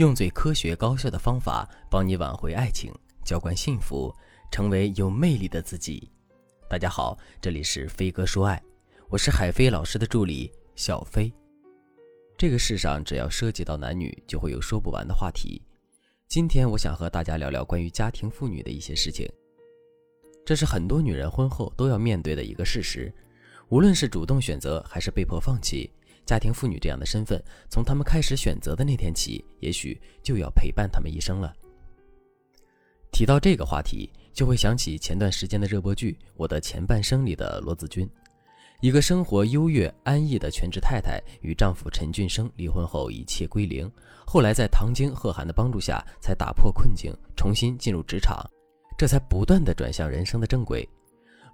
用最科学高效的方法帮你挽回爱情，浇灌幸福，成为有魅力的自己。大家好，这里是飞哥说爱，我是海飞老师的助理小飞。这个世上只要涉及到男女，就会有说不完的话题。今天我想和大家聊聊关于家庭妇女的一些事情。这是很多女人婚后都要面对的一个事实，无论是主动选择还是被迫放弃。家庭妇女这样的身份，从她们开始选择的那天起，也许就要陪伴她们一生了。提到这个话题，就会想起前段时间的热播剧《我的前半生》里的罗子君，一个生活优越安逸的全职太太，与丈夫陈俊生离婚后一切归零，后来在唐晶、贺涵的帮助下，才打破困境，重新进入职场，这才不断的转向人生的正轨。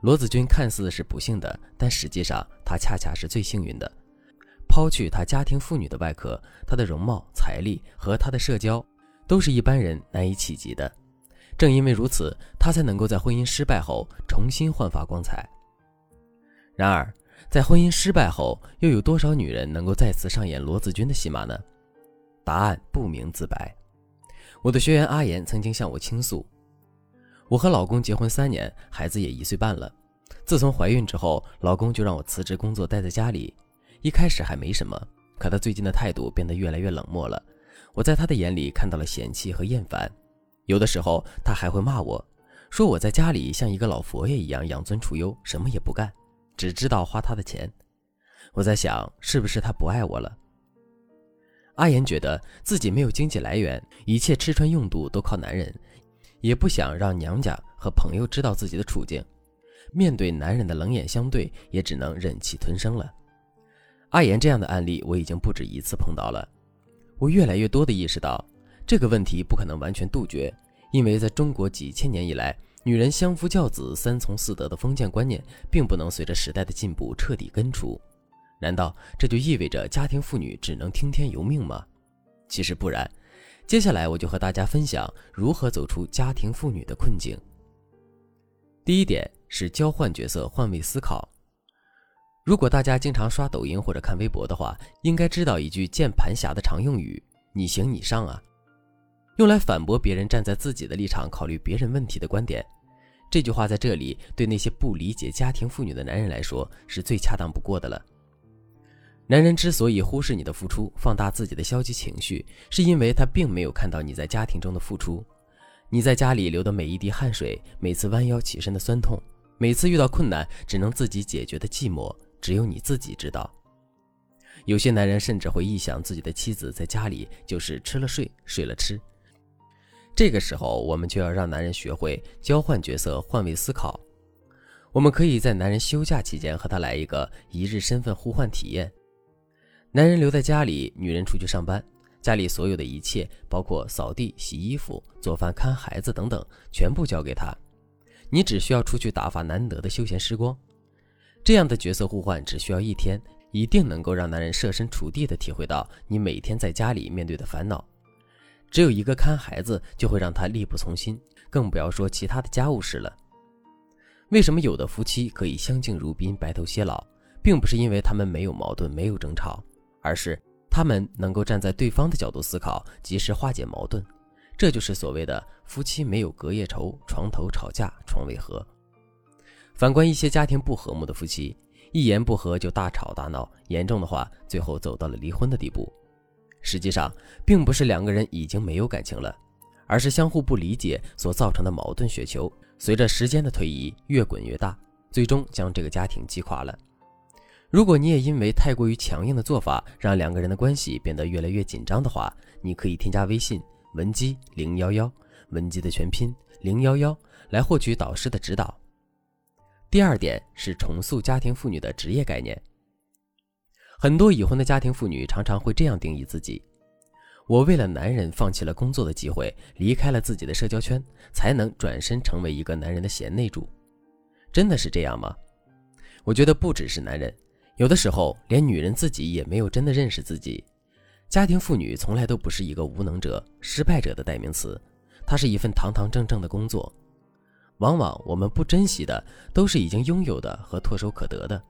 罗子君看似是不幸的，但实际上她恰恰是最幸运的。抛去她家庭妇女的外壳，她的容貌、财力和她的社交，都是一般人难以企及的。正因为如此，她才能够在婚姻失败后重新焕发光彩。然而，在婚姻失败后，又有多少女人能够再次上演罗子君的戏码呢？答案不明自白。我的学员阿言曾经向我倾诉：“我和老公结婚三年，孩子也一岁半了。自从怀孕之后，老公就让我辞职工作，待在家里。”一开始还没什么，可他最近的态度变得越来越冷漠了。我在他的眼里看到了嫌弃和厌烦，有的时候他还会骂我，说我在家里像一个老佛爷一样养尊处优，什么也不干，只知道花他的钱。我在想，是不是他不爱我了？阿言觉得自己没有经济来源，一切吃穿用度都靠男人，也不想让娘家和朋友知道自己的处境。面对男人的冷眼相对，也只能忍气吞声了。阿言这样的案例我已经不止一次碰到了，我越来越多的意识到，这个问题不可能完全杜绝，因为在中国几千年以来，女人相夫教子、三从四德的封建观念，并不能随着时代的进步彻底根除。难道这就意味着家庭妇女只能听天由命吗？其实不然。接下来我就和大家分享如何走出家庭妇女的困境。第一点是交换角色、换位思考。如果大家经常刷抖音或者看微博的话，应该知道一句键盘侠的常用语：“你行你上啊”，用来反驳别人站在自己的立场考虑别人问题的观点。这句话在这里对那些不理解家庭妇女的男人来说是最恰当不过的了。男人之所以忽视你的付出，放大自己的消极情绪，是因为他并没有看到你在家庭中的付出。你在家里流的每一滴汗水，每次弯腰起身的酸痛，每次遇到困难只能自己解决的寂寞。只有你自己知道。有些男人甚至会臆想自己的妻子在家里就是吃了睡，睡了吃。这个时候，我们就要让男人学会交换角色、换位思考。我们可以在男人休假期间和他来一个一日身份互换体验。男人留在家里，女人出去上班，家里所有的一切，包括扫地、洗衣服、做饭、看孩子等等，全部交给他。你只需要出去打发难得的休闲时光。这样的角色互换只需要一天，一定能够让男人设身处地的体会到你每天在家里面对的烦恼。只有一个看孩子就会让他力不从心，更不要说其他的家务事了。为什么有的夫妻可以相敬如宾、白头偕老，并不是因为他们没有矛盾、没有争吵，而是他们能够站在对方的角度思考，及时化解矛盾。这就是所谓的夫妻没有隔夜仇，床头吵架床尾和。反观一些家庭不和睦的夫妻，一言不合就大吵大闹，严重的话最后走到了离婚的地步。实际上，并不是两个人已经没有感情了，而是相互不理解所造成的矛盾雪球，随着时间的推移越滚越大，最终将这个家庭击垮了。如果你也因为太过于强硬的做法，让两个人的关系变得越来越紧张的话，你可以添加微信文姬零幺幺，文姬的全拼零幺幺，来获取导师的指导。第二点是重塑家庭妇女的职业概念。很多已婚的家庭妇女常常会这样定义自己：我为了男人放弃了工作的机会，离开了自己的社交圈，才能转身成为一个男人的贤内助。真的是这样吗？我觉得不只是男人，有的时候连女人自己也没有真的认识自己。家庭妇女从来都不是一个无能者、失败者的代名词，它是一份堂堂正正的工作。往往我们不珍惜的，都是已经拥有的和唾手可得的。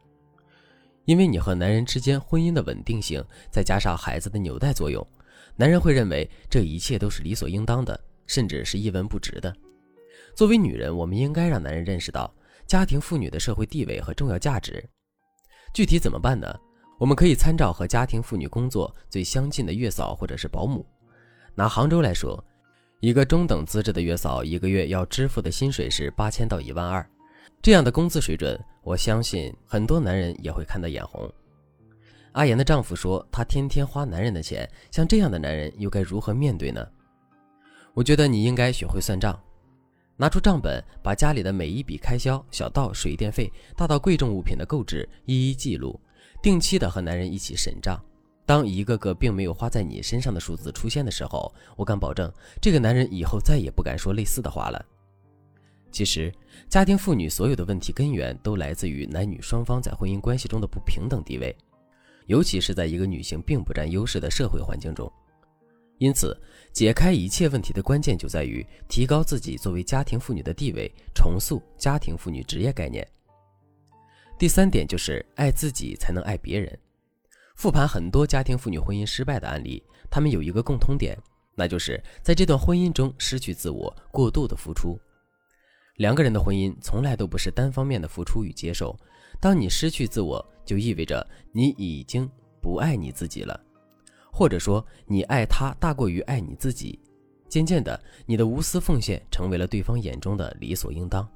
因为你和男人之间婚姻的稳定性，再加上孩子的纽带作用，男人会认为这一切都是理所应当的，甚至是一文不值的。作为女人，我们应该让男人认识到家庭妇女的社会地位和重要价值。具体怎么办呢？我们可以参照和家庭妇女工作最相近的月嫂或者是保姆。拿杭州来说，一个中等资质的月嫂一个月要支付的薪水是八千到一万二，这样的工资水准，我相信很多男人也会看得眼红。阿言的丈夫说，他天天花男人的钱，像这样的男人又该如何面对呢？我觉得你应该学会算账，拿出账本，把家里的每一笔开销，小到水电费，大到贵重物品的购置，一一记录，定期的和男人一起审账。当一个个并没有花在你身上的数字出现的时候，我敢保证，这个男人以后再也不敢说类似的话了。其实，家庭妇女所有的问题根源都来自于男女双方在婚姻关系中的不平等地位。尤其是在一个女性并不占优势的社会环境中，因此，解开一切问题的关键就在于提高自己作为家庭妇女的地位，重塑家庭妇女职业概念。第三点就是爱自己才能爱别人。复盘很多家庭妇女婚姻失败的案例，她们有一个共通点，那就是在这段婚姻中失去自我，过度的付出。两个人的婚姻从来都不是单方面的付出与接受。当你失去自我，就意味着你已经不爱你自己了，或者说你爱他大过于爱你自己。渐渐的，你的无私奉献成为了对方眼中的理所应当。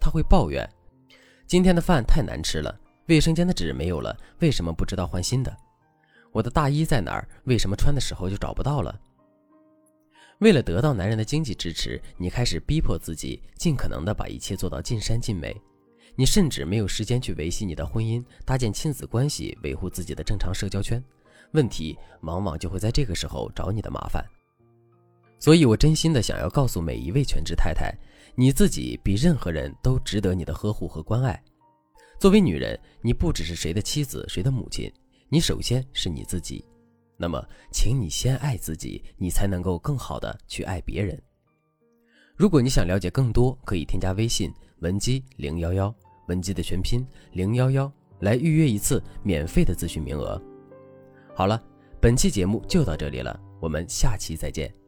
他会抱怨：今天的饭太难吃了，卫生间的纸没有了，为什么不知道换新的？我的大衣在哪儿？为什么穿的时候就找不到了？为了得到男人的经济支持，你开始逼迫自己，尽可能的把一切做到尽善尽美。你甚至没有时间去维系你的婚姻，搭建亲子关系，维护自己的正常社交圈，问题往往就会在这个时候找你的麻烦。所以，我真心的想要告诉每一位全职太太，你自己比任何人都值得你的呵护和关爱。作为女人，你不只是谁的妻子，谁的母亲，你首先是你自己。那么，请你先爱自己，你才能够更好的去爱别人。如果你想了解更多，可以添加微信文姬零幺幺。文姬的全拼零幺幺，来预约一次免费的咨询名额。好了，本期节目就到这里了，我们下期再见。